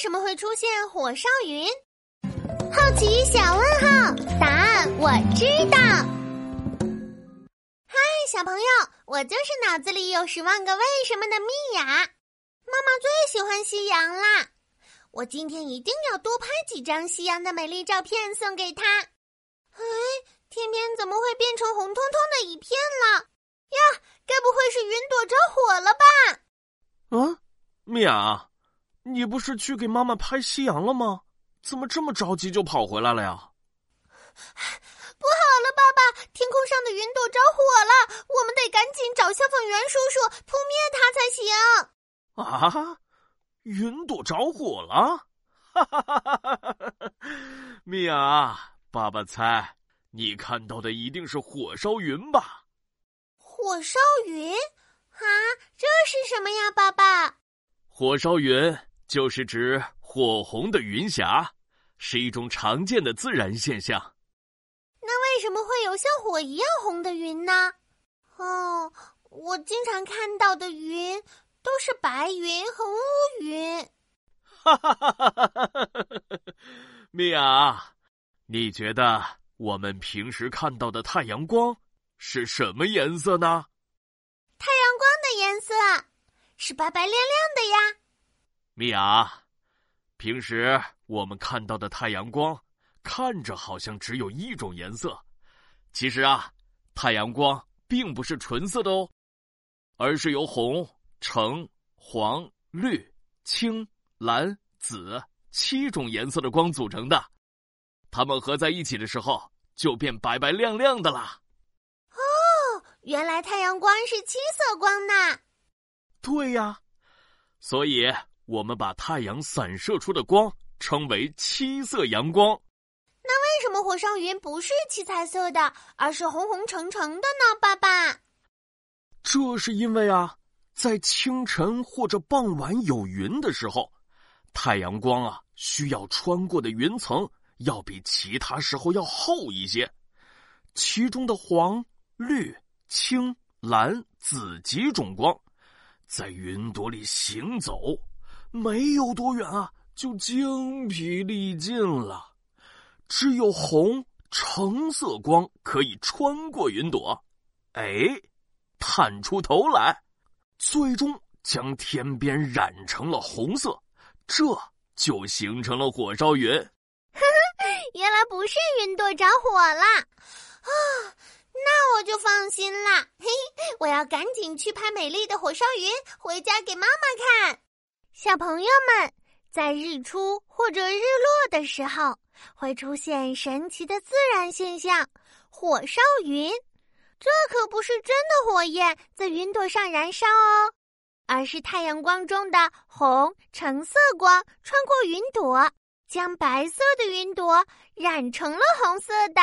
什么会出现火烧云？好奇小问号，答案我知道。嗨，小朋友，我就是脑子里有十万个为什么的蜜雅。妈妈最喜欢夕阳啦，我今天一定要多拍几张夕阳的美丽照片送给她。哎，天边怎么会变成红彤彤的一片了？呀，该不会是云朵着火了吧？啊，蜜雅，你不是去给妈妈拍夕阳了吗？怎么这么着急就跑回来了呀？不好了，爸爸！天空上的云朵着火了，我们得赶紧找消防员叔叔扑灭它才行。啊，云朵着火了！哈哈哈哈哈哈！米娅，爸爸猜你看到的一定是火烧云吧？火烧云？啊，这是什么呀，爸爸？火烧云就是指。火红的云霞是一种常见的自然现象。那为什么会有像火一样红的云呢？哦，我经常看到的云都是白云和乌云。哈哈哈哈哈哈！米娅，你觉得我们平时看到的太阳光是什么颜色呢？太阳光的颜色是白白亮亮的呀。米娅。平时我们看到的太阳光，看着好像只有一种颜色，其实啊，太阳光并不是纯色的哦，而是由红、橙、黄、绿、青、蓝、紫七种颜色的光组成的，它们合在一起的时候就变白白亮亮的啦。哦，原来太阳光是七色光呢。对呀，所以。我们把太阳散射出的光称为七色阳光。那为什么火烧云不是七彩色的，而是红红橙橙的呢？爸爸，这是因为啊，在清晨或者傍晚有云的时候，太阳光啊需要穿过的云层要比其他时候要厚一些，其中的黄、绿、青、蓝、紫几种光在云朵里行走。没有多远啊，就精疲力尽了。只有红橙色光可以穿过云朵，哎，探出头来，最终将天边染成了红色，这就形成了火烧云。原来不是云朵着火了啊！那我就放心了。嘿，我要赶紧去拍美丽的火烧云，回家给妈妈看。小朋友们，在日出或者日落的时候，会出现神奇的自然现象——火烧云。这可不是真的火焰在云朵上燃烧哦，而是太阳光中的红橙色光穿过云朵，将白色的云朵染成了红色的。